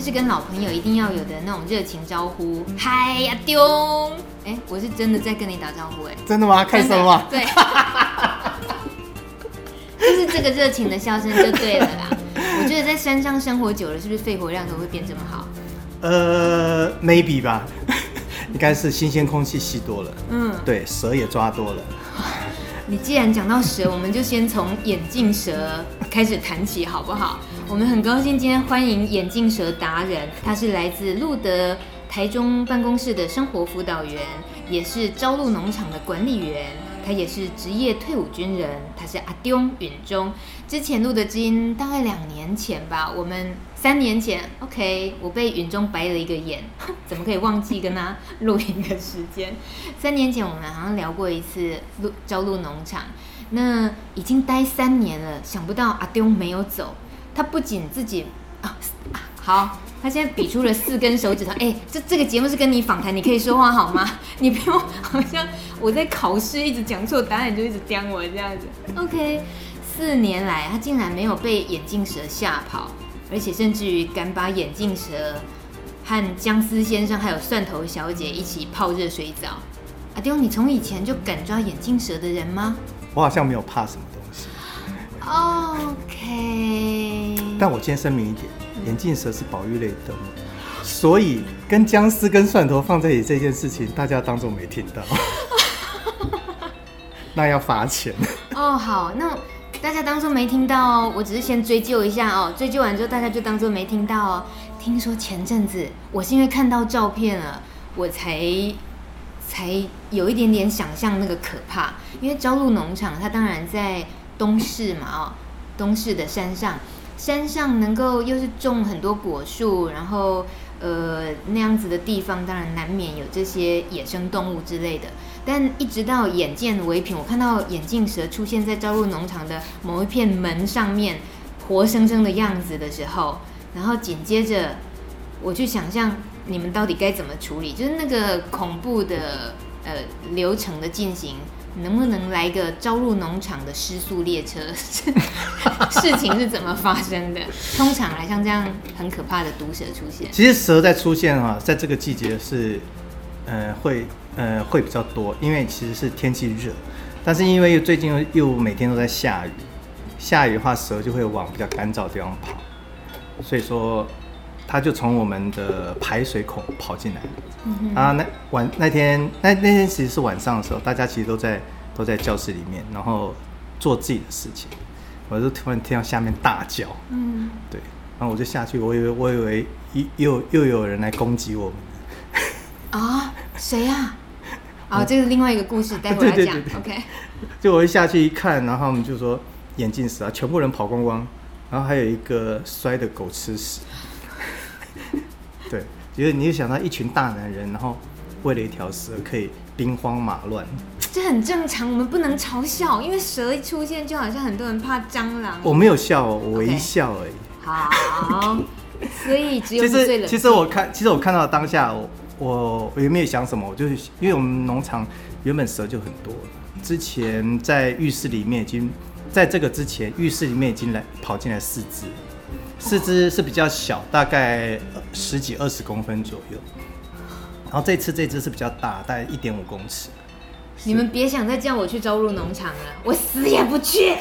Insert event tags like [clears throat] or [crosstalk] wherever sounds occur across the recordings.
是跟老朋友一定要有的那种热情招呼。嗨呀，丢！哎，我是真的在跟你打招呼，哎，真的吗？开声吗？对，[laughs] 就是这个热情的笑声就对了啦。我觉得在山上生活久了，是不是肺活量都会变这么好？呃，maybe 吧，[laughs] 应该是新鲜空气吸多了。嗯，对，蛇也抓多了。[laughs] 你既然讲到蛇，我们就先从眼镜蛇开始谈起，好不好？我们很高兴今天欢迎眼镜蛇达人，他是来自路德台中办公室的生活辅导员，也是朝露农场的管理员。他也是职业退伍军人，他是阿丢允中。之前录的基因大概两年前吧，我们三年前，[laughs] OK，我被允中白了一个眼，[laughs] 怎么可以忘记跟他录音的时间？三年前我们好像聊过一次录朝露农场，那已经待三年了，想不到阿丢没有走，他不仅自己啊，好。他现在比出了四根手指头，哎、欸，这这个节目是跟你访谈，你可以说话好吗？[laughs] 你不用好像我在考试一直讲错答案，你就一直刁我这样子。OK，四年来他竟然没有被眼镜蛇吓跑，而且甚至于敢把眼镜蛇和姜丝先生还有蒜头小姐一起泡热水澡。阿丢，你从以前就敢抓眼镜蛇的人吗？我好像没有怕什么东西。OK，但我先声明一点。眼镜蛇是保育类动物，所以跟僵尸跟蒜头放在一起这件事情，大家当作没听到，[laughs] 那要罚钱。哦，好，那大家当作没听到哦。我只是先追究一下哦，追究完之后大家就当作没听到哦。听说前阵子我是因为看到照片了，我才才有一点点想象那个可怕。因为朝露农场它当然在东势嘛，哦，东势的山上。山上能够又是种很多果树，然后呃那样子的地方，当然难免有这些野生动物之类的。但一直到眼见为凭，我看到眼镜蛇出现在朝露农场的某一片门上面，活生生的样子的时候，然后紧接着我去想象你们到底该怎么处理，就是那个恐怖的呃流程的进行。能不能来个招入农场的失速列车？[laughs] 事情是怎么发生的？通常来像这样很可怕的毒蛇出现，其实蛇在出现哈，在这个季节是，呃，会呃会比较多，因为其实是天气热，但是因为最近又每天都在下雨，下雨的话蛇就会往比较干燥的地方跑，所以说。他就从我们的排水孔跑进来，嗯、啊，那晚那天那那天其实是晚上的时候，大家其实都在都在教室里面，然后做自己的事情，我就突然听到下面大叫，嗯，对，然后我就下去，我以为我以为又又有人来攻击我们，啊，谁呀？啊，[laughs] 这是另外一个故事，待会来讲，OK。就我一下去一看，然后他们就说眼镜蛇啊，全部人跑光光，然后还有一个摔的狗吃屎。对，就是你就想到一群大男人，然后为了一条蛇可以兵荒马乱，这很正常。我们不能嘲笑，因为蛇一出现，就好像很多人怕蟑螂。我没有笑，我微笑而已。好，[laughs] 所以只有其实其实我看，其实我看到当下，我我我也没有想什么，我就是因为我们农场原本蛇就很多，之前在浴室里面已经在这个之前，浴室里面已经来跑进来四只。四只是比较小，大概十几二十公分左右。然后这次这只是比较大，大概一点五公尺。你们别想再叫我去招入农场了，我死也不去。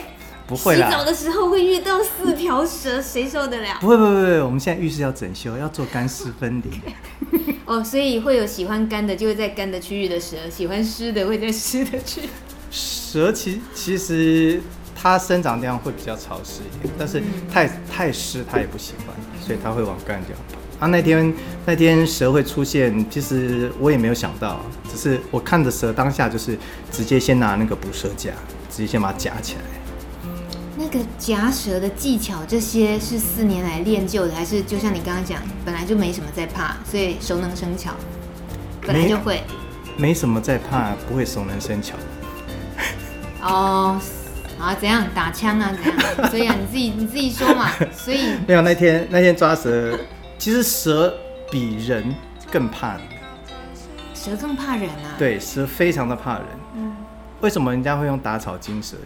不会啦。洗澡的时候会遇到四条蛇，谁受得了？不会不会不会，我们现在浴室要整修，要做干湿分离。[laughs] 哦，所以会有喜欢干的就会在干的区域的蛇，喜欢湿的会在湿的区。蛇其其实。它生长的地方会比较潮湿一点，但是太太湿它也不喜欢，所以它会往干的地方跑。啊，那天那天蛇会出现，其实我也没有想到，只是我看着蛇当下就是直接先拿那个捕蛇夹，直接先把它夹起来。那个夹蛇的技巧，这些是四年来练就的，还是就像你刚刚讲，本来就没什么在怕，所以熟能生巧，本来就会。没什么在怕不会熟能生巧。[laughs] 哦，啊，怎样打枪啊？怎样？所以啊，你自己你自己说嘛。[laughs] 所以没有那天那天抓蛇，其实蛇比人更怕你。蛇更怕人啊？对，蛇非常的怕人。嗯。为什么人家会用打草惊蛇？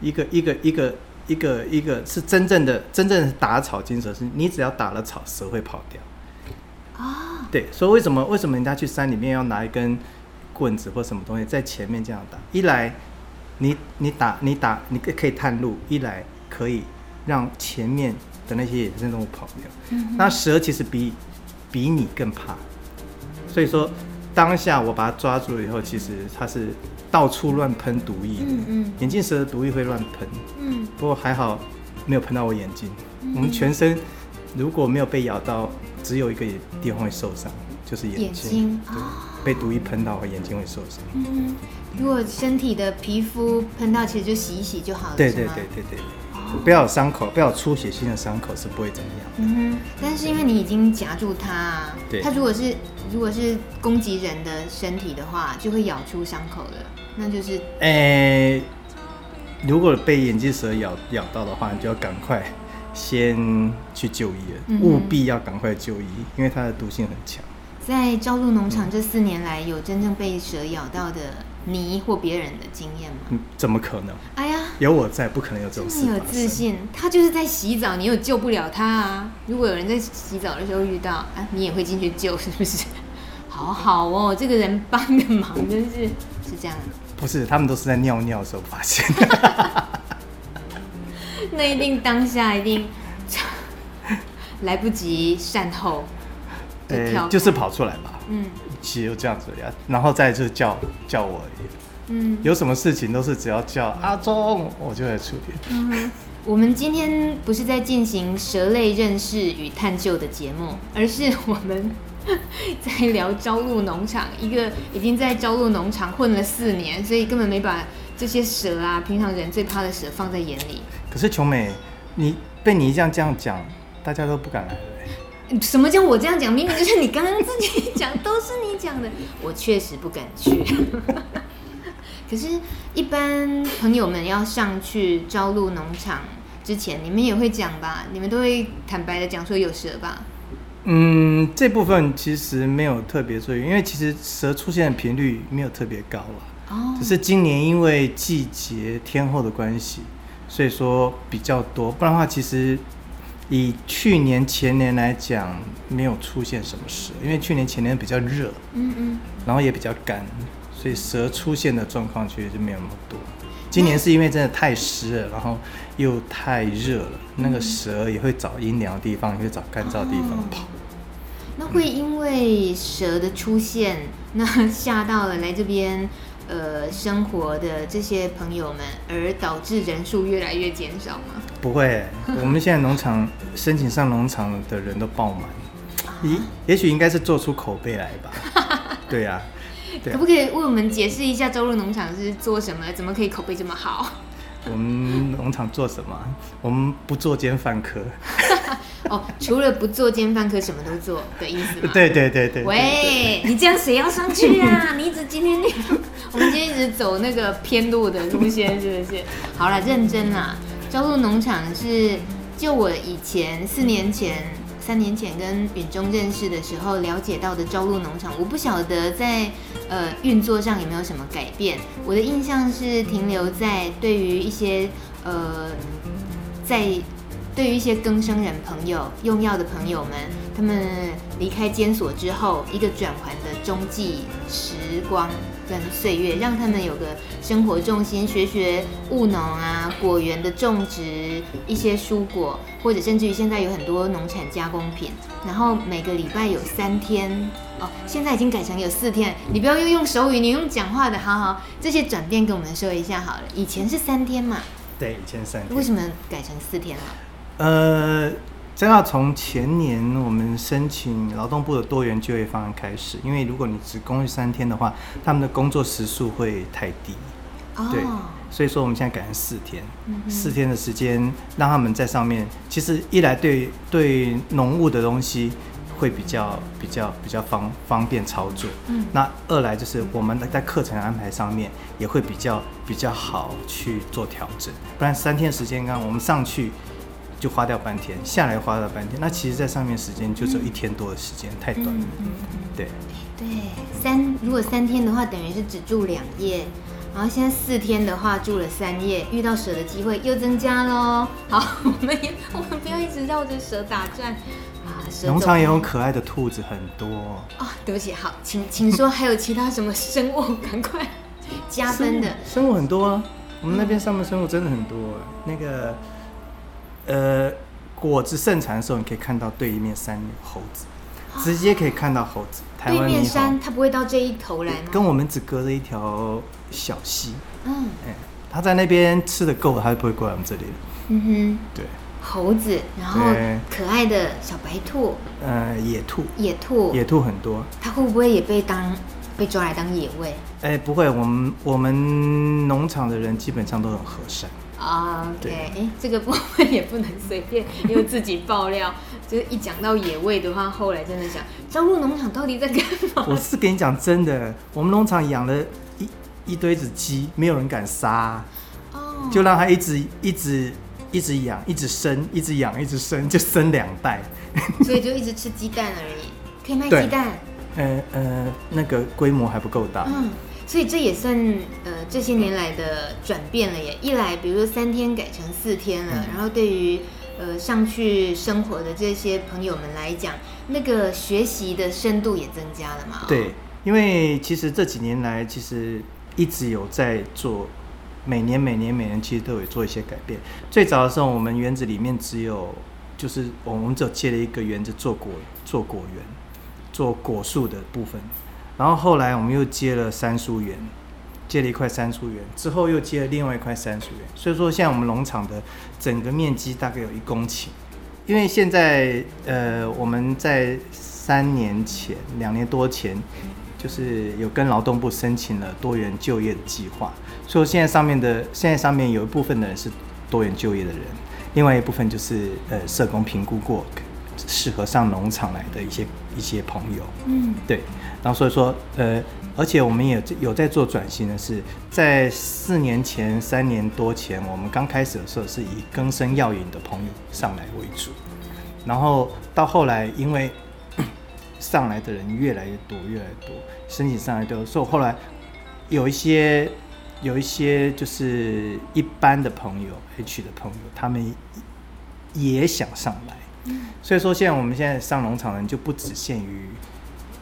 一个一个一个一个一个是真正的真正的打草惊蛇，是你只要打了草，蛇会跑掉。啊。对，所以为什么为什么人家去山里面要拿一根棍子或什么东西在前面这样打？一来，你你打你打你可以探路；一来可以让前面的那些野生动物跑掉。嗯。那蛇其实比比你更怕，所以说当下我把它抓住了以后，其实它是到处乱喷毒液。嗯嗯。眼镜蛇的毒液会乱喷。嗯。不过还好没有喷到我眼睛。嗯。我们全身如果没有被咬到。只有一个地方会受伤，就是眼睛。眼睛对，被毒液喷到，眼睛会受伤。嗯，如果身体的皮肤喷到，其实就洗一洗就好了。对对对对对，哦、不要有伤口，不要有出血性的伤口是不会怎么样。嗯哼，但是因为你已经夹住它，对，它如果是如果是攻击人的身体的话，就会咬出伤口的，那就是。哎、欸，如果被眼镜蛇咬咬到的话，你就要赶快。先去就医了，务必要赶快就医，因为它的毒性很强。在朝露农场这四年来，有真正被蛇咬到的你或别人的经验吗？嗯，怎么可能？哎呀，有我在，不可能有这种事。你有自信，他就是在洗澡，你又救不了他啊！如果有人在洗澡的时候遇到，啊，你也会进去救，是不是？[laughs] 好好哦，这个人帮的忙真是是这样。不是，他们都是在尿尿的时候发现的。[laughs] 那一定当下一定 [laughs] 来不及善后，就、欸、就是跑出来吧。嗯，其实就这样子呀，然后再就是叫叫我而已。嗯，有什么事情都是只要叫阿忠，我就来处理。嗯，我们今天不是在进行蛇类认识与探究的节目，而是我们在聊朝露农场，一个已经在朝露农场混了四年，所以根本没把这些蛇啊，平常人最怕的蛇放在眼里。可是琼美，你被你这样这样讲，大家都不敢来了。什么叫我这样讲？明明就是你刚刚自己讲，都是你讲的。我确实不敢去。[laughs] 可是，一般朋友们要上去招录农场之前，你们也会讲吧？你们都会坦白的讲说有蛇吧？嗯，这部分其实没有特别注意，因为其实蛇出现的频率没有特别高了。哦。只是今年因为季节天候的关系。所以说比较多，不然的话，其实以去年前年来讲，没有出现什么蛇，因为去年前年比较热，嗯嗯，然后也比较干，所以蛇出现的状况其实就没有那么多。今年是因为真的太湿了，然后又太热了，那个蛇也会找阴凉的地方，也会找干燥的地方跑。那会因为蛇的出现，那吓到了来这边。呃，生活的这些朋友们，而导致人数越来越减少吗？不会，我们现在农场申请上农场的人都爆满，也也许应该是做出口碑来吧。[laughs] 对呀、啊，可不可以为我们解释一下周日农场是做什么？怎么可以口碑这么好？我们农场做什么？我们不做奸犯科。[laughs] 哦，除了不做奸犯科，什么都做的意思吗？对对对对。喂，你这样谁要上去啊？你一直今天那个，我们今天一直走那个偏路的路线，是不是？好了，认真啦。朝鹿农场是就我以前四年前、三年前跟允中认识的时候了解到的朝鹿农场，我不晓得在呃运作上有没有什么改变。我的印象是停留在对于一些呃在。对于一些更生人朋友、用药的朋友们，他们离开监所之后，一个转圜的中继时光跟岁月，让他们有个生活重心，学学务农啊、果园的种植，一些蔬果，或者甚至于现在有很多农产加工品。然后每个礼拜有三天哦，现在已经改成有四天。你不要又用手语，你用讲话的，好好，这些转变跟我们说一下好了。以前是三天嘛？对，以前三天。为什么改成四天了？呃，这要从前年我们申请劳动部的多元就业方案开始，因为如果你只工三天的话，他们的工作时数会太低，哦、对，所以说我们现在改成四天，嗯、四天的时间让他们在上面，其实一来对对农务的东西会比较比较比较方方便操作。嗯，那二来就是我们在课程安排上面也会比较比较好去做调整，不然三天时间刚我们上去就花掉半天，下来花了半天，那其实在上面时间就只有一天多的时间，太短了。对对，三如果三天的话，等于是只住两夜。然后现在四天的话住了三夜，遇到蛇的机会又增加喽。[laughs] 好，我们也我们不要一直绕着蛇打转啊！蛇农场也有可爱的兔子很多哦。对不起，好，请请说还有其他什么生物？赶快 [laughs] 加分的生物，很多啊。我们那边上面生物真的很多。嗯、那个呃，果子盛产的时候，你可以看到对面山有猴子，直接可以看到猴子。台湾对面山它不会到这一头来吗？跟我们只隔着一条。小溪，嗯，哎，他在那边吃的够了，他就不会过来我们这里了。嗯哼，对，猴子，然后可爱的小白兔，呃，野兔，野兔，野兔很多。它会不会也被当被抓来当野味？哎，不会，我们我们农场的人基本上都很和善。啊，OK，哎，这个部分也不能随便又自己爆料，就是一讲到野味的话，后来真的想，招入农场到底在干嘛？我是跟你讲真的，我们农场养了。一一堆子鸡，没有人敢杀，oh. 就让它一直一直一直养，一直生，一直养，一直生，就生两代，[laughs] 所以就一直吃鸡蛋而已，可以卖鸡蛋。呃呃，那个规模还不够大。嗯，所以这也算呃这些年来的转变了耶。一来，比如说三天改成四天了，嗯、然后对于呃上去生活的这些朋友们来讲，那个学习的深度也增加了嘛。对，因为其实这几年来，其实。一直有在做，每年每年每年其实都有做一些改变。最早的时候，我们园子里面只有，就是我们只有接了一个园子做果做果园，做果树的部分。然后后来我们又接了山苏园，接了一块山苏园，之后又接了另外一块山苏园。所以说，现在我们农场的整个面积大概有一公顷。因为现在呃，我们在三年前、两年多前。就是有跟劳动部申请了多元就业的计划，所以现在上面的现在上面有一部分的人是多元就业的人，另外一部分就是呃社工评估过适合上农场来的一些一些朋友，嗯，对，然后所以说呃，而且我们也有在做转型的是，在四年前三年多前，我们刚开始的时候是以更生药引的朋友上来为主，然后到后来因为。[coughs] 上来的人越来越多，越来越多，申请上来都，所以后来有一些有一些就是一般的朋友，H 的朋友，他们也想上来。所以说现在我们现在上农场人就不只限于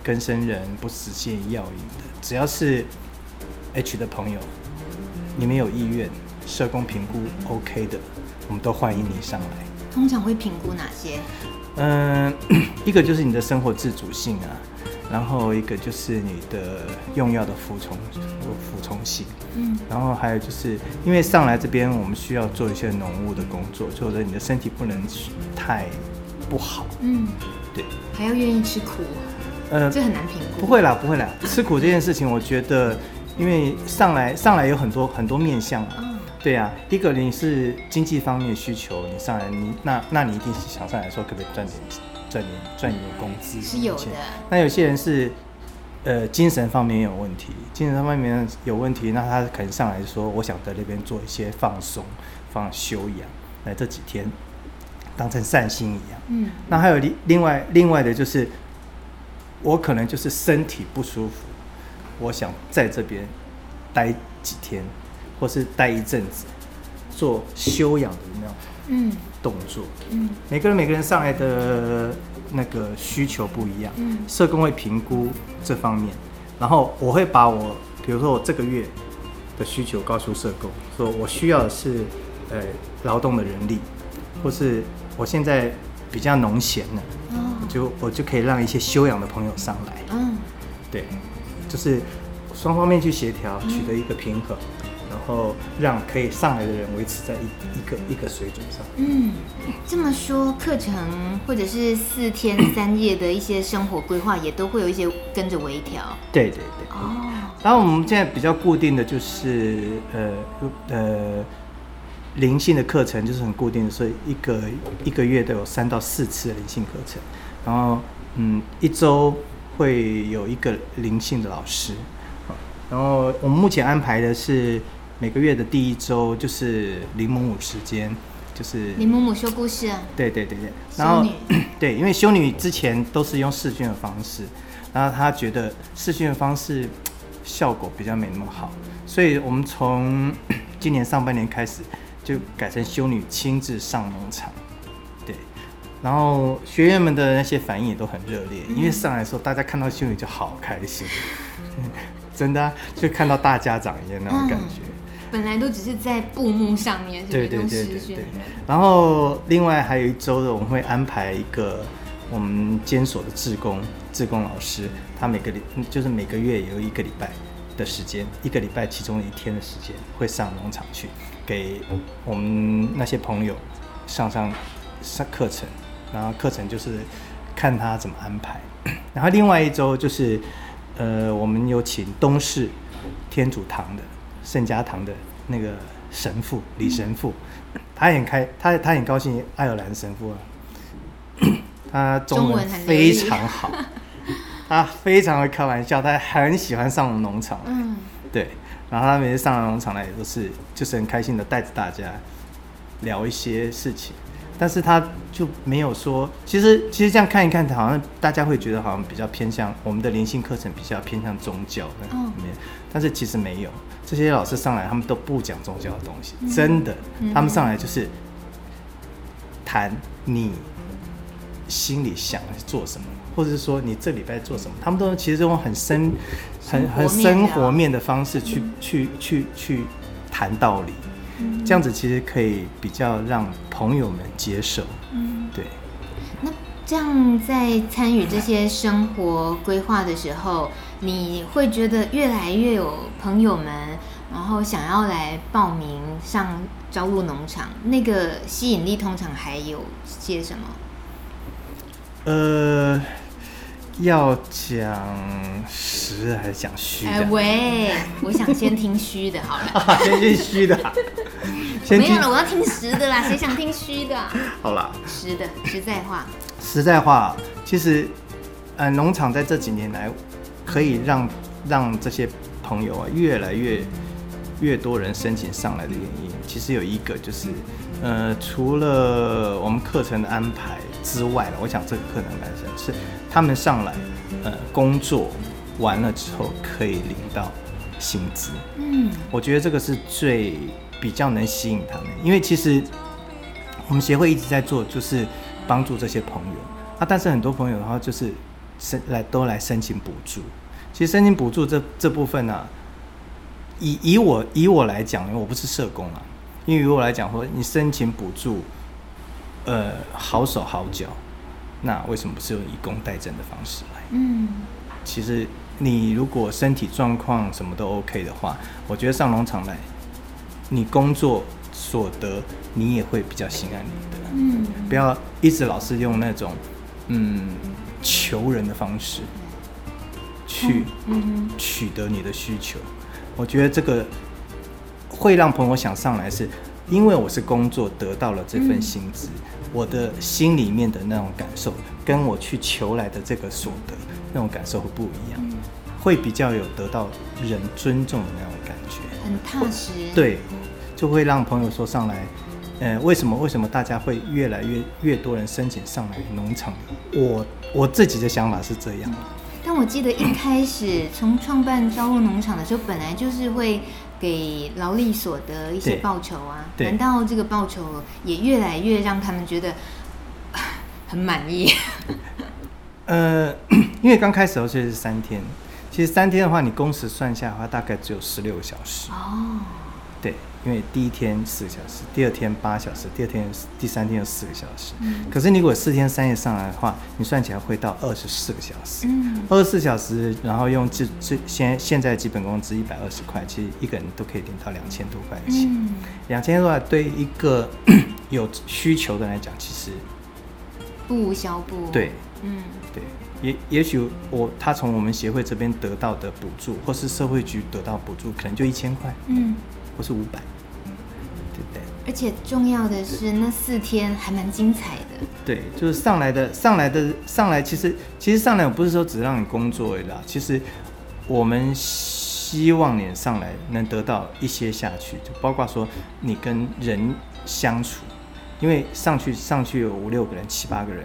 跟生人，不只限于药引的，只要是 H 的朋友，你们有意愿，社工评估 OK 的，我们都欢迎你上来。通常会评估哪些？嗯，[coughs] 一个就是你的生活自主性啊，然后一个就是你的用药的服从服从性，嗯，然后还有就是因为上来这边我们需要做一些农务的工作，或者你的身体不能太不好，嗯，对，还要愿意吃苦，呃，这很难评估。不会啦，不会啦，吃苦这件事情，我觉得因为上来上来有很多很多面向啊。嗯对呀、啊，一个你是经济方面的需求，你上来你那那你一定是想上来说可不可以赚点赚点赚点工资？是有的。那有些人是呃精神方面有问题，精神方面有问题，那他可能上来说，我想在那边做一些放松、放休养，来这几天当成善心一样。嗯。那还有另另外另外的就是，我可能就是身体不舒服，我想在这边待几天。或是待一阵子，做修养的那种动作。嗯，每个人每个人上来的那个需求不一样。嗯，社工会评估这方面，然后我会把我，比如说我这个月的需求告诉社工，说我需要的是呃劳动的人力，或是我现在比较农闲了，我就我就可以让一些修养的朋友上来。嗯，对，就是双方面去协调，取得一个平衡。然后让可以上来的人维持在一一个一个水准上。嗯，这么说，课程或者是四天三夜的一些生活规划，也都会有一些跟着微调。对对对。哦。然后我们现在比较固定的就是呃呃灵性的课程，就是很固定的，所以一个一个月都有三到四次的灵性课程。然后嗯，一周会有一个灵性的老师，然后我们目前安排的是每个月的第一周就是林母母时间，就是林母母说故事啊。对对对对，然后对，因为修女之前都是用视讯的方式，然后她觉得视讯的方式效果比较没那么好，所以我们从今年上半年开始就改成修女亲自上农场。对然后学员们的那些反应也都很热烈，因为上来的时候大家看到修女就好开心，[laughs] 真的、啊、就看到大家长一样那种感觉。嗯、本来都只是在布幕上面，对对对对。然后另外还有一周的，我们会安排一个我们监所的志工志工老师，他每个礼就是每个月有一个礼拜的时间，一个礼拜其中的一天的时间会上农场去，给我们那些朋友上上上课程。然后课程就是看他怎么安排，[clears throat] 然后另外一周就是，呃，我们有请东市天主堂的圣家堂的那个神父李神父，[clears throat] 他很开，他他很高兴爱尔兰神父啊，[clears throat] 他中文非常好，[laughs] 他非常会开玩笑，他很喜欢上农场，嗯，对，然后他每次上了农场来也都是就是很开心的带着大家聊一些事情。但是他就没有说，其实其实这样看一看，好像大家会觉得好像比较偏向我们的灵性课程比较偏向宗教那里面，但是其实没有，这些老师上来他们都不讲宗教的东西，真的，他们上来就是谈你心里想做什么，或者是说你这礼拜做什么，他们都其实用很深、很很生活面的方式去去去去谈道理。这样子其实可以比较让朋友们接受，嗯，对。那这样在参与这些生活规划的时候，你会觉得越来越有朋友们，然后想要来报名上朝露农场，那个吸引力通常还有些什么？呃。要讲实还是讲虚的？哎喂，我想先听虚的，好了。[laughs] 先听虚的。[laughs] 先没有了，我要听实的啦。[laughs] 谁想听虚的？好了啦。实的，实在话。实在话，其实，呃，农场在这几年来，可以让让这些朋友啊，越来越越多人申请上来的原因，其实有一个就是，呃，除了我们课程的安排。之外了，我想这个可能男生是他们上来，呃，工作完了之后可以领到薪资。嗯，我觉得这个是最比较能吸引他们，因为其实我们协会一直在做，就是帮助这些朋友啊。但是很多朋友的话，就是申来都来申请补助。其实申请补助这这部分呢、啊，以以我以我来讲，因为我不是社工啊，因为以我来讲说，你申请补助。呃，好手好脚，那为什么不是用以工代赈的方式来？嗯，其实你如果身体状况什么都 OK 的话，我觉得上农场来，你工作所得你也会比较心安理得。嗯，不要一直老是用那种嗯求人的方式去取得你的需求。我觉得这个会让朋友想上来是。因为我是工作得到了这份薪资，嗯、我的心里面的那种感受，跟我去求来的这个所得那种感受会不一样，嗯、会比较有得到人尊重的那种感觉，很踏实。对，就会让朋友说上来，呃，为什么为什么大家会越来越越多人申请上来农场？我我自己的想法是这样。但我记得一开始从创办朝露农场的时候，本来就是会。给劳力所得一些报酬啊？难道这个报酬也越来越让他们觉得 [sighs] 很满意？呃，[coughs] 因为刚开始的时候是三天，其实三天的话，你工时算下的话，大概只有十六个小时。哦。对，因为第一天四个小时，第二天八小时，第二天第三天有四个小时。嗯。可是你如果四天三夜上来的话，你算起来会到二十四个小时。嗯。二十四小时，然后用最最现现在基本工资一百二十块，其实一个人都可以领到两千多块钱。嗯。两千多块对一个 [coughs] 有需求的来讲，其实不无小补。对。嗯。对。也也许我他从我们协会这边得到的补助，或是社会局得到补助，可能就一千块。嗯。或是五百，对不对？而且重要的是那四天还蛮精彩的。对，就是上来的上来的上来，其实其实上来我不是说只让你工作而已啦，其实我们希望你上来能得到一些下去，就包括说你跟人相处，因为上去上去有五六个人、七八个人，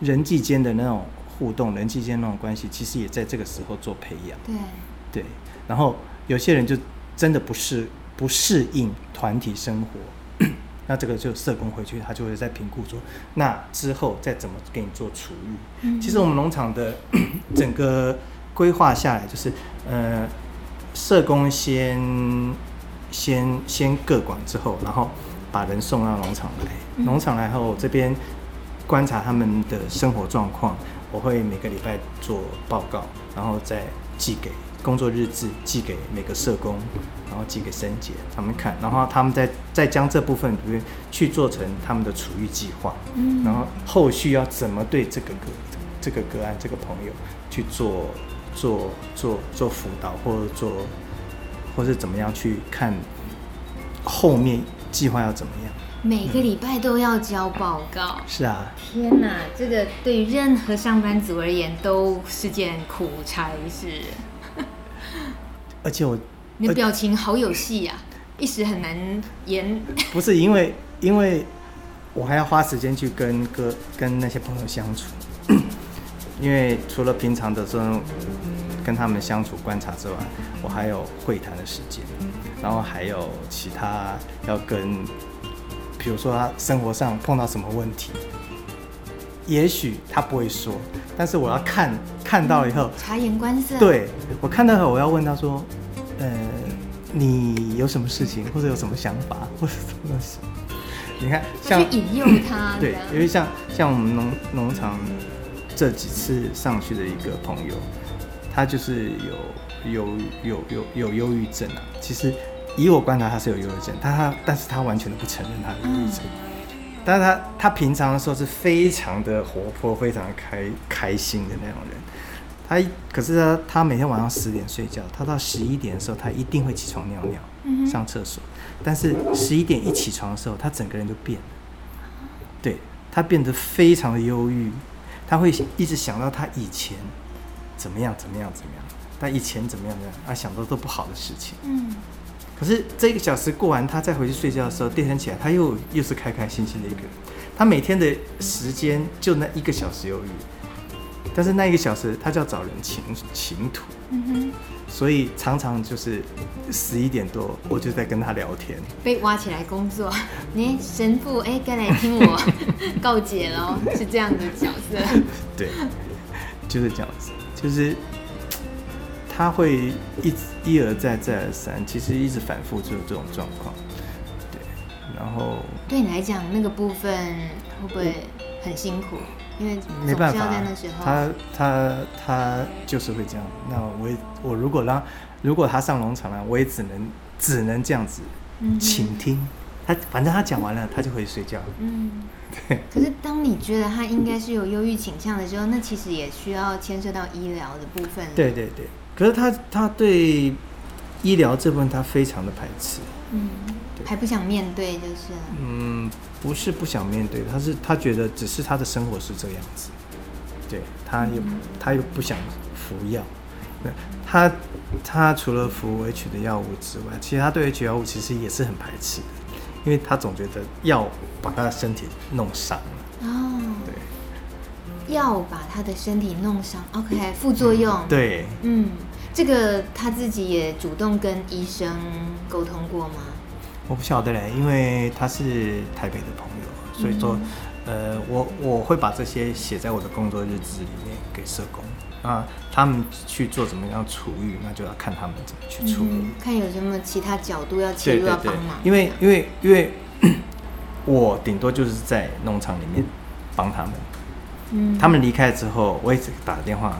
人际间的那种互动、人际间那种关系，其实也在这个时候做培养。对对，然后有些人就真的不适不适应团体生活，[clears throat] 那这个就社工回去，他就会再评估说，那之后再怎么给你做处遇。嗯、其实我们农场的 [clears throat] 整个规划下来，就是呃，社工先先先各管之后，然后把人送到农场来，嗯、农场来后这边观察他们的生活状况，我会每个礼拜做报告，然后再寄给。工作日志寄给每个社工，然后寄给森姐他们看，然后他们再再将这部分里面去做成他们的处遇计划，嗯，然后后续要怎么对这个个这个个案这个朋友去做做做做辅导，或者做或是怎么样去看后面计划要怎么样？每个礼拜都要交报告，嗯，是啊，天哪，这个对于任何上班族而言都是件苦差事。[laughs] 而且我，你的表情好有戏呀，一时很难言。[laughs] 不是因为，因为我还要花时间去跟哥跟那些朋友相处，因为除了平常的这种跟他们相处观察之外，我还有会谈的时间，然后还有其他要跟，比如说他生活上碰到什么问题，也许他不会说，但是我要看看到以后察言观色，对。我看到后，我要问他说：“呃，你有什么事情，或者有什么想法，或者什么东西？你看，像去引诱他，对，因为像像我们农农场这几次上去的一个朋友，他就是有有有有有忧郁症啊。其实以我观察，他是有忧郁症，但他但是他完全都不承认他的忧郁症。嗯、但是他他平常的时候是非常的活泼，非常的开开心的那种人。”他可是他，他每天晚上十点睡觉，他到十一点的时候，他一定会起床尿尿，上厕所。但是十一点一起床的时候，他整个人就变了，对，他变得非常的忧郁，他会一直想到他以前怎么样怎么样怎么样，他以前怎么样怎么样，他，想到都不好的事情。嗯。可是这一个小时过完，他再回去睡觉的时候，第二天起来，他又又是开开心心的一个人。他每天的时间就那一个小时忧郁。但是那一个小时，他就要找人倾倾吐，嗯哼，所以常常就是十一点多，我就在跟他聊天，被挖起来工作。[laughs] 你神父，哎、欸，该来听我告解喽，[laughs] 是这样的角色。对，就是这样子，就是他会一一而再再而三，其实一直反复就是这种状况。对，然后对你来讲，那个部分会不会很辛苦？因为没办法，他他他就是会这样。那我也我如果让如果他上农场了，我也只能只能这样子请听。嗯、他反正他讲完了，他就回去睡觉。嗯，[laughs] 对。可是当你觉得他应该是有忧郁倾向的时候，那其实也需要牵涉到医疗的部分。对对对。可是他他对医疗这部分他非常的排斥。嗯。还不想面对，就是。嗯，不是不想面对，他是他觉得只是他的生活是这样子，对，他又、嗯、他又不想服药，他他除了服 H 的药物之外，其实他对 H 药物其实也是很排斥的，因为他总觉得药把他的身体弄伤了。哦。对。药把他的身体弄伤，OK，副作用。嗯、对。嗯，这个他自己也主动跟医生沟通过吗？我不晓得嘞，因为他是台北的朋友，所以说，嗯、呃，我我会把这些写在我的工作日志里面给社工。啊，他们去做怎么样处遇，那就要看他们怎么去处理，嗯、看有什么其他角度要切入要帮忙。因为因为因为我顶多就是在农场里面帮他们，嗯，他们离开之后，我一直打电话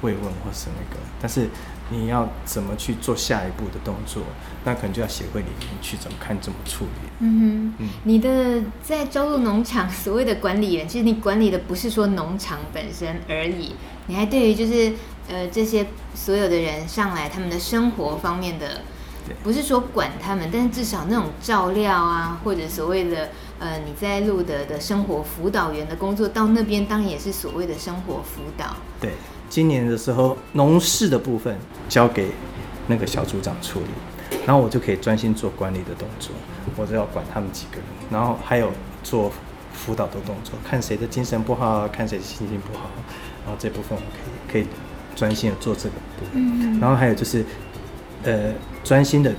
慰问或是那个，但是。你要怎么去做下一步的动作？那可能就要协会里面去怎么看怎么处理。嗯哼，嗯，你的在招入农场所谓的管理员，其实你管理的不是说农场本身而已，你还对于就是呃这些所有的人上来他们的生活方面的，不是说管他们，但是至少那种照料啊，或者所谓的呃你在路德的生活辅导员的工作，到那边当然也是所谓的生活辅导。对，今年的时候农事的部分交给那个小组长处理，然后我就可以专心做管理的动作，我就要管他们几个人，然后还有做辅导的动作，看谁的精神不好，看谁心情不好，然后这部分我可以可以专心的做这个部分，然后还有就是。呃，专心的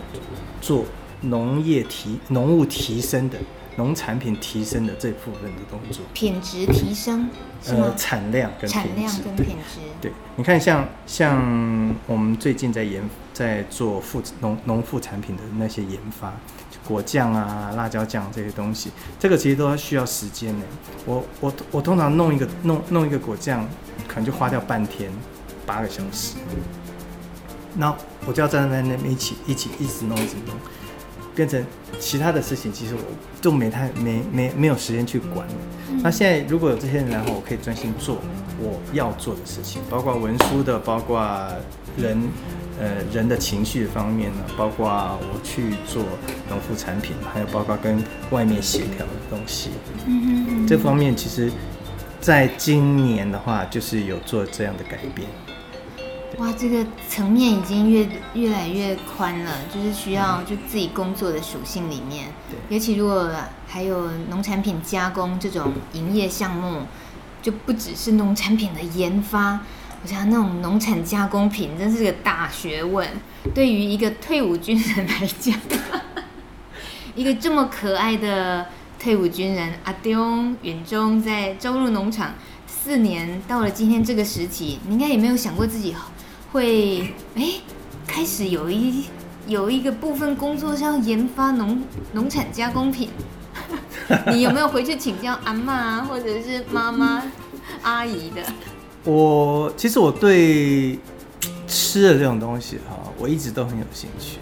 做农业提农务提升的农产品提升的这部分的动作，品质提升，呃，产量跟品质，产量跟品质，对，对，你看像像我们最近在研在做副农农副产品的那些研发，果酱啊、辣椒酱这些东西，这个其实都要需要时间的。我我我通常弄一个弄弄一个果酱，可能就花掉半天，八个小时。那我就要站在那边一起一起一直弄一直弄，变成其他的事情，其实我就没太没没没有时间去管。那现在如果有这些人来后，我可以专心做我要做的事情，包括文书的，包括人呃人的情绪方面呢，包括我去做农副产品，还有包括跟外面协调的东西。嗯，这方面其实在今年的话，就是有做这样的改变。哇，这个层面已经越越来越宽了，就是需要就自己工作的属性里面，对，尤其如果还有农产品加工这种营业项目，就不只是农产品的研发，我想那种农产加工品真是个大学问。对于一个退伍军人来讲，[laughs] 一个这么可爱的退伍军人阿东允中，在朝鹿农场四年，到了今天这个时期，你应该也没有想过自己。会哎，开始有一有一个部分工作是要研发农农产加工品，[laughs] 你有没有回去请教阿妈啊，或者是妈妈阿姨的？[laughs] 我其实我对吃的这种东西哈，我一直都很有兴趣。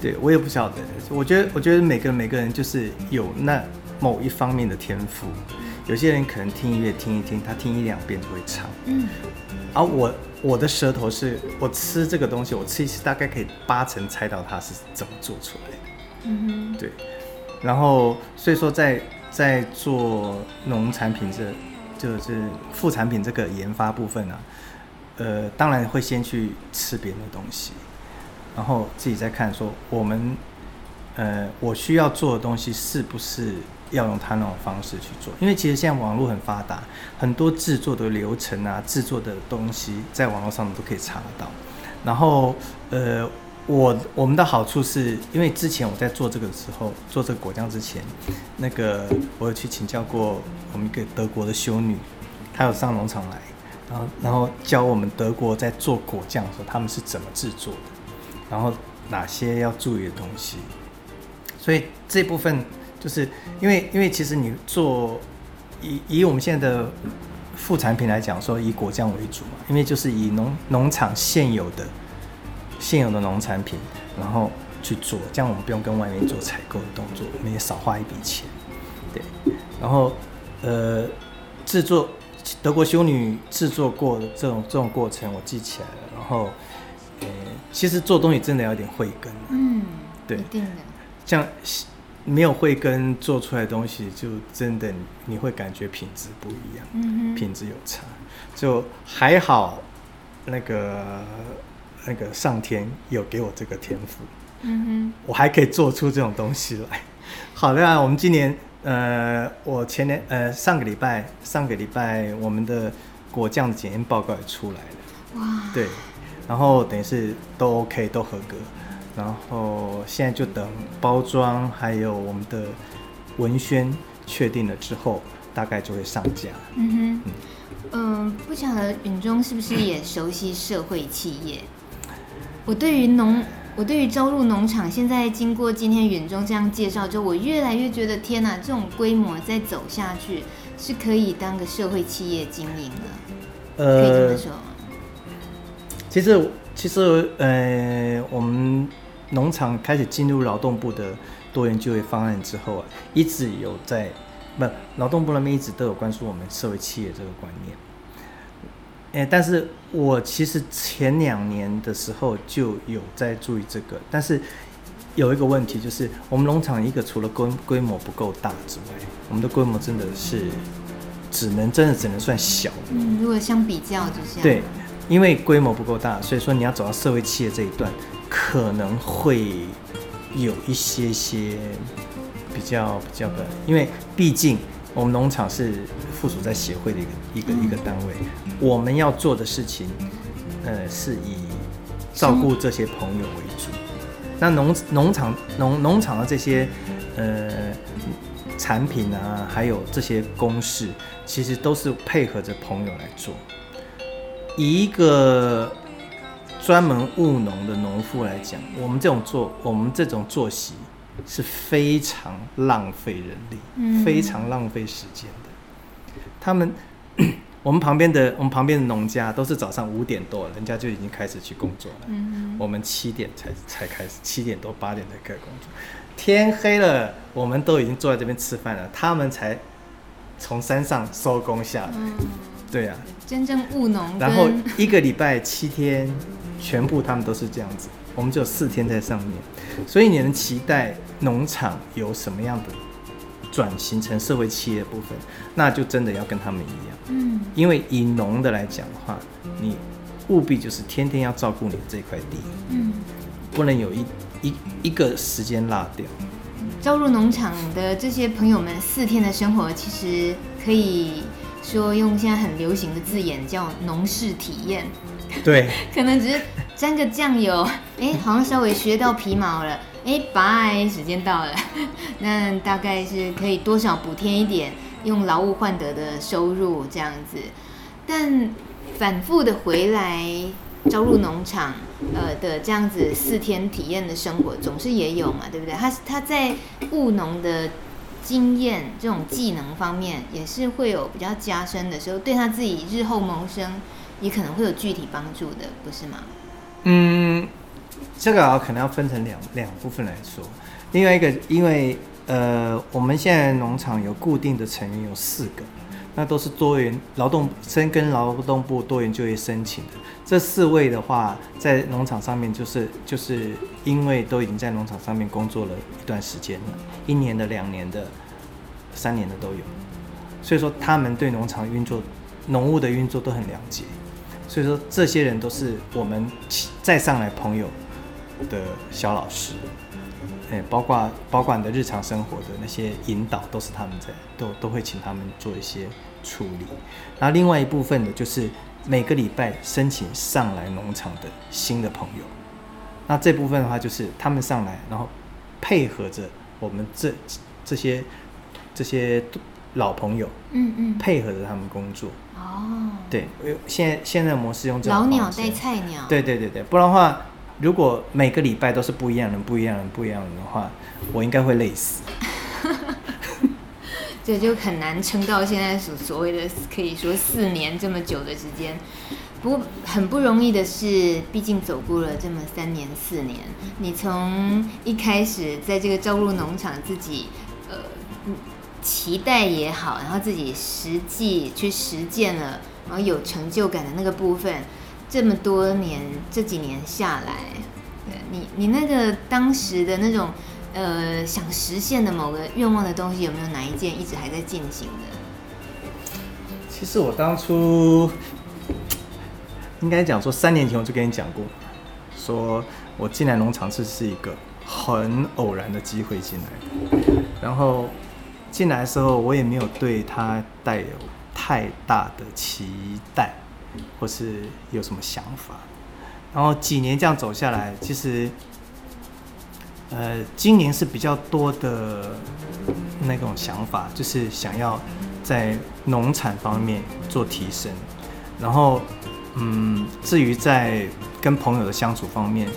对，我也不晓得，我觉得我觉得每个每个人就是有那某一方面的天赋，有些人可能听音乐听一听，他听一两遍就会唱。嗯，而我。我的舌头是，我吃这个东西，我吃一次大概可以八成猜到它是怎么做出来的。嗯哼，对。然后所以说在在做农产品这，就是副产品这个研发部分啊，呃，当然会先去吃别人的东西，然后自己再看说我们，呃，我需要做的东西是不是。要用他那种方式去做，因为其实现在网络很发达，很多制作的流程啊，制作的东西在网络上都可以查得到。然后，呃，我我们的好处是因为之前我在做这个时候，做这个果酱之前，那个我有去请教过我们一个德国的修女，她有上农场来，然后然后教我们德国在做果酱的时候他们是怎么制作的，然后哪些要注意的东西，所以这部分。就是因为，因为其实你做以以我们现在的副产品来讲，说以果酱为主嘛，因为就是以农农场现有的现有的农产品，然后去做，这样我们不用跟外面做采购的动作，我们也少花一笔钱，对。然后呃，制作德国修女制作过的这种这种过程，我记起来了。然后呃，其实做东西真的要有点慧根，嗯，对，一定的，像。没有慧根做出来的东西，就真的你会感觉品质不一样，嗯、品质有差。就还好，那个那个上天有给我这个天赋，嗯，我还可以做出这种东西来。[laughs] 好的啊，我们今年呃，我前年呃上个礼拜上个礼拜我们的果酱的检验报告也出来了，哇，对，然后等于是都 OK 都合格。然后现在就等包装，还有我们的文宣确定了之后，大概就会上架。嗯哼，嗯，嗯，不晓得允中是不是也熟悉社会企业？我对于农，我对于招入农场，现在经过今天允中这样介绍之后，我越来越觉得天哪，这种规模再走下去是可以当个社会企业经营的。呃，可以这么说吗？其实，其实，呃，我们。农场开始进入劳动部的多元就业方案之后啊，一直有在不劳动部那边一直都有关注我们社会企业这个观念。哎，但是我其实前两年的时候就有在注意这个，但是有一个问题就是，我们农场一个除了规规模不够大之外，我们的规模真的是只能真的只能算小。嗯，如果相比较之下，对，因为规模不够大，所以说你要走到社会企业这一段，可能会有一些些比较比较的，因为毕竟。我们农场是附属在协会的一个一个一个单位，我们要做的事情，呃，是以照顾这些朋友为主。那农农场农农场的这些呃产品啊，还有这些公式，其实都是配合着朋友来做。以一个专门务农的农夫来讲，我们这种做我们这种作息。是非常浪费人力，嗯、非常浪费时间的。他们，[coughs] 我们旁边的我们旁边的农家都是早上五点多，人家就已经开始去工作了。嗯、我们七点才才开始，七点多八点才开始工作。天黑了，我们都已经坐在这边吃饭了，他们才从山上收工下来。嗯、对啊，真正务农。然后一个礼拜七天，全部他们都是这样子。我们只有四天在上面，所以你能期待农场有什么样的转型成社会企业的部分，那就真的要跟他们一样。嗯，因为以农的来讲的话，你务必就是天天要照顾你这块地，嗯，不能有一一一个时间落掉。招入农场的这些朋友们，四天的生活其实可以说用现在很流行的字眼叫农事体验。对，[laughs] 可能只是。沾个酱油，哎，好像稍微学到皮毛了，哎，拜，时间到了，[laughs] 那大概是可以多少补贴一点，用劳务换得的收入这样子，但反复的回来招入农场，呃的这样子四天体验的生活，总是也有嘛，对不对？他他在务农的经验这种技能方面，也是会有比较加深的时候，对他自己日后谋生也可能会有具体帮助的，不是吗？嗯，这个啊，可能要分成两两部分来说。另外一个，因为呃，我们现在农场有固定的成员有四个，那都是多元劳动生跟劳动部多元就业申请的。这四位的话，在农场上面就是就是因为都已经在农场上面工作了一段时间了，一年的、两年的、三年的都有，所以说他们对农场运作、农务的运作都很了解。所以说，这些人都是我们再上来朋友的小老师，哎，包括包括你的日常生活的那些引导，都是他们在都都会请他们做一些处理。然后另外一部分的就是每个礼拜申请上来农场的新的朋友，那这部分的话就是他们上来，然后配合着我们这这些这些老朋友，嗯嗯，配合着他们工作。哦，对，现在现在的模式用这种老鸟带菜鸟，对对对对，不然的话，如果每个礼拜都是不一样人、不一样人、不一样人的话，我应该会累死。[laughs] 这就很难撑到现在所所谓的可以说四年这么久的时间。不过很不容易的是，毕竟走过了这么三年四年，你从一开始在这个招入农场自己，呃。期待也好，然后自己实际去实践了，然后有成就感的那个部分，这么多年这几年下来，对你你那个当时的那种呃想实现的某个愿望的东西，有没有哪一件一直还在进行的？其实我当初应该讲说，三年前我就跟你讲过，说我进来农场这是一个很偶然的机会进来，然后。进来的时候，我也没有对他带有太大的期待，或是有什么想法。然后几年这样走下来，其实，呃，今年是比较多的那种想法，就是想要在农产方面做提升。然后，嗯，至于在跟朋友的相处方面，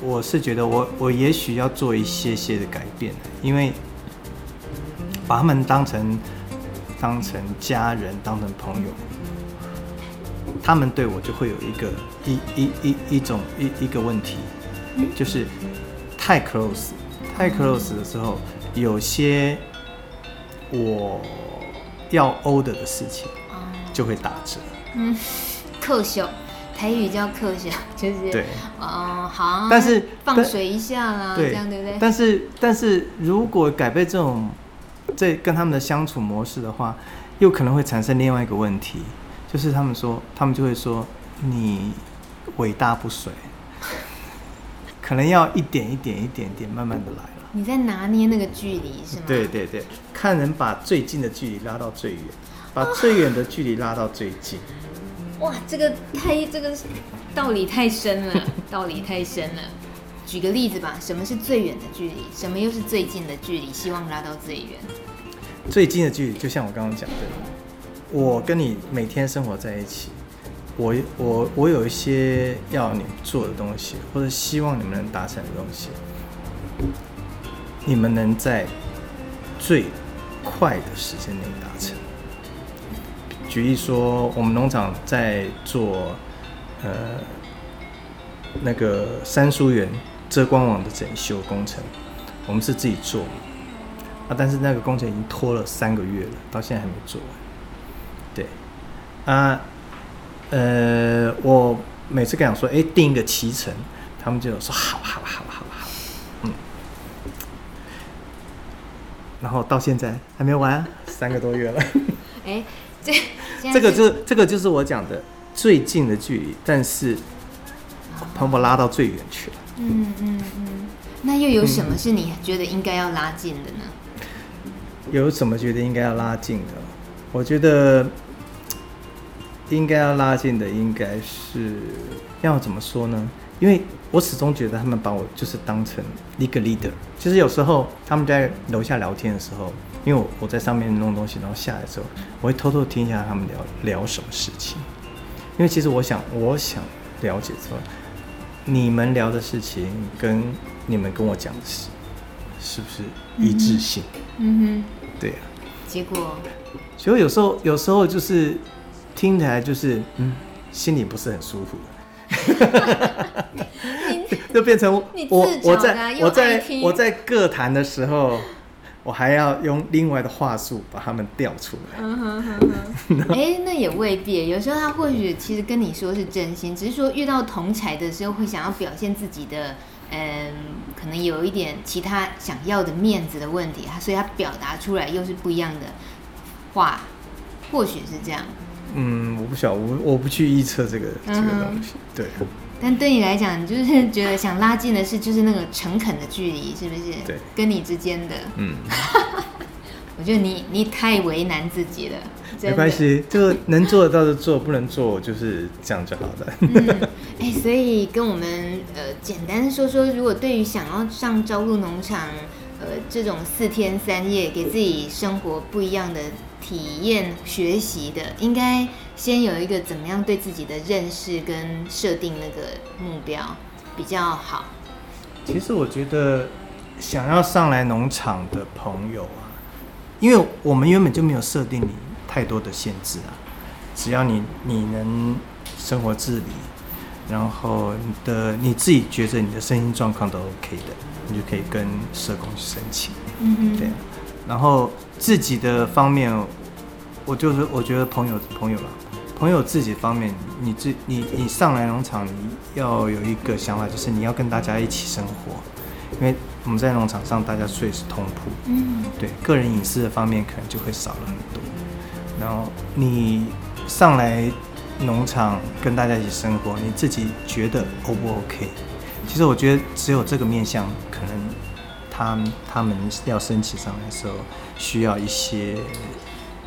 我是觉得我我也许要做一些些的改变，因为。把他们当成当成家人，当成朋友，他们对我就会有一个一一一一种一一个问题，就是太 close，太 close 的时候，有些我要 order 的事情就会打折。嗯，克秀，台语叫克秀，[laughs] 就是对，哦，好，但是放水一下啦，这样对不对？但是但是如果改变这种这跟他们的相处模式的话，又可能会产生另外一个问题，就是他们说，他们就会说你伟大不遂。可能要一点一点一点点慢慢的来了。你在拿捏那个距离是吗？对对对，看人把最近的距离拉到最远，把最远的距离拉到最近。哇，这个太这个道理太深了，道理太深了。举个例子吧，什么是最远的距离？什么又是最近的距离？希望拉到最远。最近的距离，就像我刚刚讲的，我跟你每天生活在一起。我我我有一些要你做的东西，或者希望你们能达成的东西，你们能在最快的时间内达成。举例说，我们农场在做呃那个三苏园遮光网的整修工程，我们是自己做啊，但是那个工程已经拖了三个月了，到现在还没做完。对啊。呃，我每次跟他说，哎，定一个骑程，他们就说好，好，好，好，好，嗯。然后到现在还没完啊，三个多月了。[laughs] 哎，这这个就这个就是我讲的最近的距离，但是把我拉到最远去了。嗯嗯嗯，那又有什么是你觉得应该要拉近的呢？有什么觉得应该要拉近的？我觉得。应该要拉近的，应该是要怎么说呢？因为我始终觉得他们把我就是当成一个 leader。其实有时候他们在楼下聊天的时候，因为我我在上面弄东西，然后下来的时候，我会偷偷听一下他们聊聊什么事情。因为其实我想，我想了解说，你们聊的事情跟你们跟我讲的事，是不是一致性？嗯哼，对啊。结果，所以有时候有时候就是。听起来就是嗯，心里不是很舒服，[laughs] 就变成我我在我在我在各谈的时候，我还要用另外的话术把他们调出来。嗯哼哼哼，哎，[laughs] 那也未必。有时候他或许其实跟你说是真心，只是说遇到同才的时候会想要表现自己的，嗯，可能有一点其他想要的面子的问题，所以他表达出来又是不一样的话，或许是这样。嗯，我不晓，我我不去预测这个这个东西，对。但对你来讲，你就是觉得想拉近的是，就是那个诚恳的距离，是不是？对。跟你之间的，嗯。[laughs] 我觉得你你太为难自己了。没关系，这个能做得到就做，不能做就是这样就好了。嗯，[laughs] 哎、欸，所以跟我们呃简单说说，如果对于想要上朝露农场，呃这种四天三夜给自己生活不一样的。体验学习的，应该先有一个怎么样对自己的认识跟设定那个目标比较好。其实我觉得想要上来农场的朋友啊，因为我们原本就没有设定你太多的限制啊，只要你你能生活自理，然后你的你自己觉得你的身心状况都 OK 的，你就可以跟社工去申请。嗯嗯，对。然后自己的方面，我就是我觉得朋友朋友吧，朋友自己方面，你自你你上来农场，你要有一个想法，就是你要跟大家一起生活，因为我们在农场上大家睡是通铺，嗯，对，个人隐私的方面可能就会少了很多。然后你上来农场跟大家一起生活，你自己觉得 O 不 OK？其实我觉得只有这个面向可能。他他们要申请上来的时候，需要一些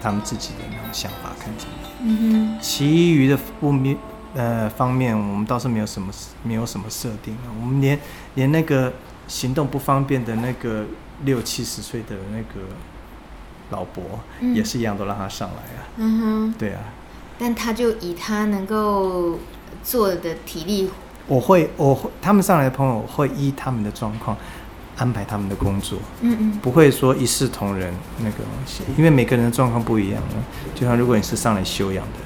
他们自己的那种想法，看怎么样。嗯哼。其余的不面呃方面，我们倒是没有什么没有什么设定啊。我们连连那个行动不方便的那个六七十岁的那个老伯，嗯、也是一样，都让他上来啊。嗯哼。对啊。但他就以他能够做的体力，我会我会他们上来的朋友会依他们的状况。安排他们的工作，嗯嗯，不会说一视同仁那个东西，因为每个人的状况不一样。就像如果你是上来休养的，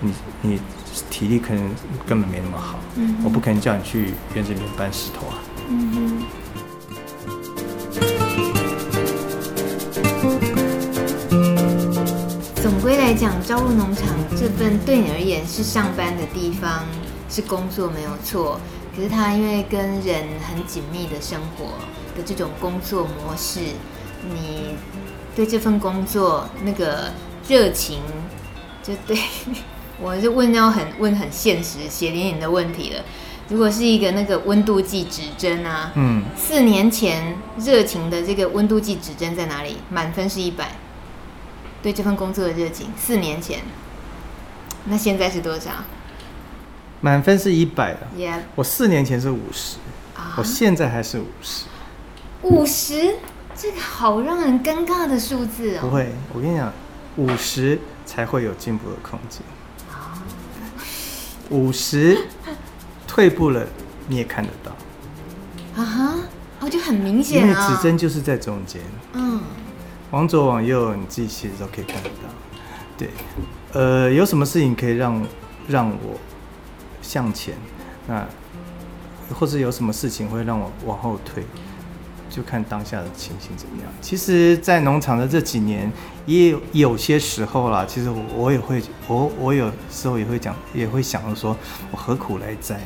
你你体力可能根本没那么好，嗯，我不可能叫你去院子里面搬石头啊。嗯哼。总归来讲，朝鹿农场这份对你而言是上班的地方，是工作没有错。可是它因为跟人很紧密的生活的这种工作模式，你对这份工作那个热情，就对，[laughs] 我就问要很问很现实、血淋淋的问题了。如果是一个那个温度计指针啊，嗯，四年前热情的这个温度计指针在哪里？满分是一百，对这份工作的热情，四年前，那现在是多少？满分是一百的，Yeah. 我四年前是五十，我现在还是五十。五十，这个好让人尴尬的数字哦。不会，我跟你讲，五十才会有进步的空间。五十。退步了，你也看得到。啊哈，哦，就很明显啊。因为指针就是在中间。嗯。往左往右，你自己其实都可以看得到。对。呃，有什么事情可以让让我向前？那或者有什么事情会让我往后退？就看当下的情形怎么样。其实，在农场的这几年，也有有些时候啦，其实我我也会，我我有时候也会讲，也会想着说，我何苦来哉？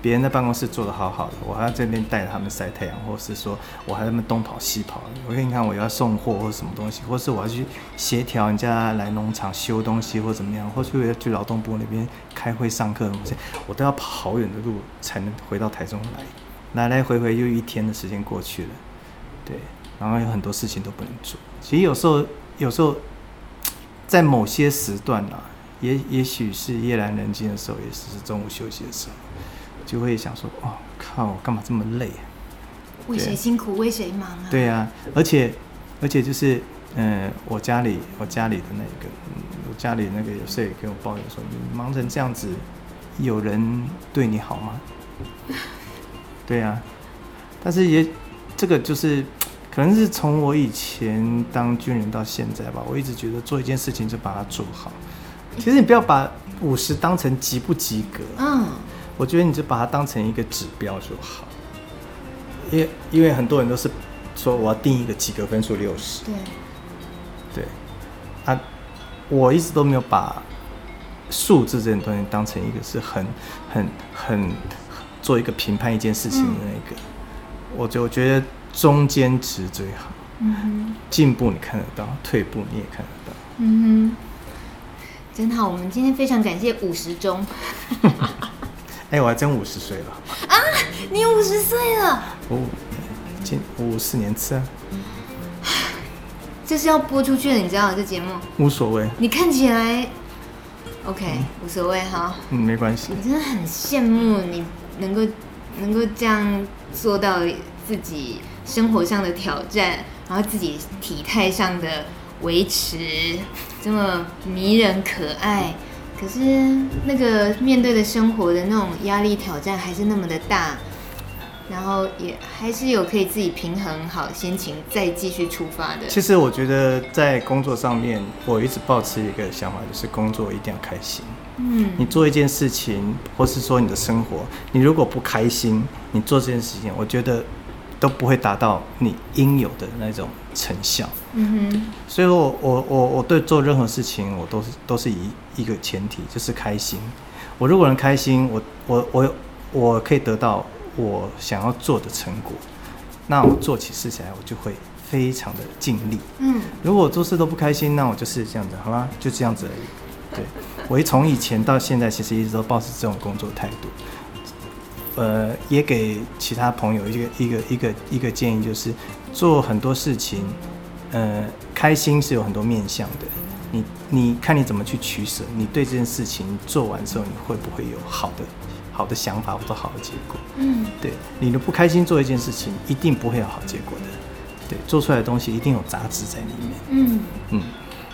别人在办公室做得好好的，我还要这边带着他们晒太阳，或是说我还在那边东跑西跑。我给你看，我要送货或什么东西，或是我要去协调人家来农场修东西或怎么样，或是我要去劳动部那边开会上课，我都要跑好远的路才能回到台中来。来来回回又一天的时间过去了，对，然后有很多事情都不能做。其实有时候，有时候 [tsk] 在某些时段啊，也也许是夜阑人静的时候，也是中午休息的时候，就会想说：哦，靠，我干嘛这么累啊？为谁辛苦为谁忙啊？对啊，而且而且就是，嗯，我家里我家里的那个，我家里那个有时候也跟我抱怨说：你忙成这样子，有人对你好吗？对呀、啊，但是也，这个就是，可能是从我以前当军人到现在吧，我一直觉得做一件事情就把它做好。其实你不要把五十当成及不及格，嗯，我觉得你就把它当成一个指标就好。因为因为很多人都是说我要定一个及格分数六十，对，对，啊，我一直都没有把数字这种东西当成一个是很很很。做一个评判一件事情的那个，嗯、我就觉得中间值最好。嗯，进步你看得到，退步你也看得到。嗯哼，真好。我们今天非常感谢五十中。[laughs] 哎、欸，我还真五十岁了。啊，你五十岁了？哦，今五四年次啊。这是要播出去的，你知道这节目？无所谓。你看起来，OK，、嗯、无所谓哈。嗯，没关系。我真的很羡慕你。能够能够这样做到自己生活上的挑战，然后自己体态上的维持这么迷人可爱，可是那个面对的生活的那种压力挑战还是那么的大，然后也还是有可以自己平衡好心情再继续出发的。其实我觉得在工作上面，我一直抱持一个想法，就是工作一定要开心。嗯，你做一件事情，或是说你的生活，你如果不开心，你做这件事情，我觉得都不会达到你应有的那种成效。嗯哼，所以我我我我对做任何事情，我都是都是以一个前提，就是开心。我如果能开心，我我我我可以得到我想要做的成果，那我做起事情来，我就会非常的尽力。嗯，如果我做事都不开心，那我就是这样子，好吗？就这样子而已。对。我从以前到现在，其实一直都抱持这种工作态度。呃，也给其他朋友一个一个一个一个建议，就是做很多事情，呃，开心是有很多面向的。你你看你怎么去取舍？你对这件事情做完之后，你会不会有好的好的想法或者好的结果？嗯，对，你的不开心做一件事情，一定不会有好结果的。对，做出来的东西一定有杂质在里面。嗯嗯。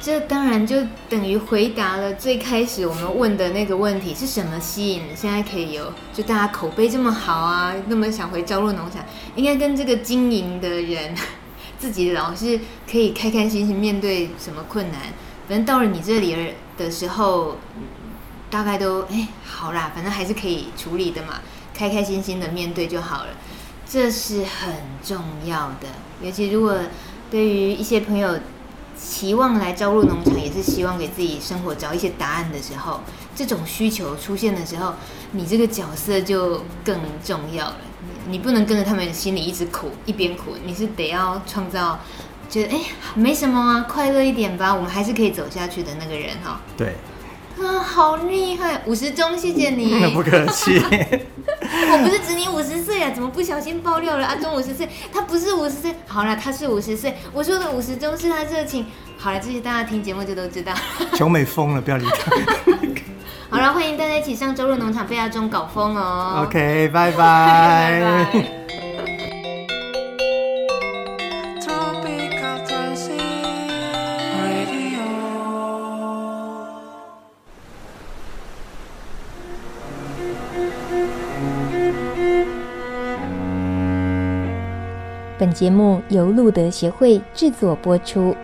这当然就等于回答了最开始我们问的那个问题：是什么吸引现在可以有就大家口碑这么好啊，那么想回朝鹿农场？应该跟这个经营的人自己老是可以开开心心面对什么困难，反正到了你这里的时候，大概都哎好啦，反正还是可以处理的嘛，开开心心的面对就好了，这是很重要的。尤其如果对于一些朋友。期望来招入农场，也是希望给自己生活找一些答案的时候，这种需求出现的时候，你这个角色就更重要了。你不能跟着他们心里一直苦，一边苦，你是得要创造，觉得哎，没什么啊，快乐一点吧，我们还是可以走下去的那个人哈。对。啊，好厉害！五十中，谢谢你。那 [laughs] 不客气。[laughs] 我不是指你五十岁啊，怎么不小心爆料了？阿中五十岁，他不是五十岁。好了，他是五十岁。我说的五十中是他热情。好了，这些大家听节目就都知道。[laughs] 琼美疯了，不要理他。好了，欢迎大家一起上周日农场被阿中搞疯哦。OK，拜拜。拜拜。本节目由路德协会制作播出。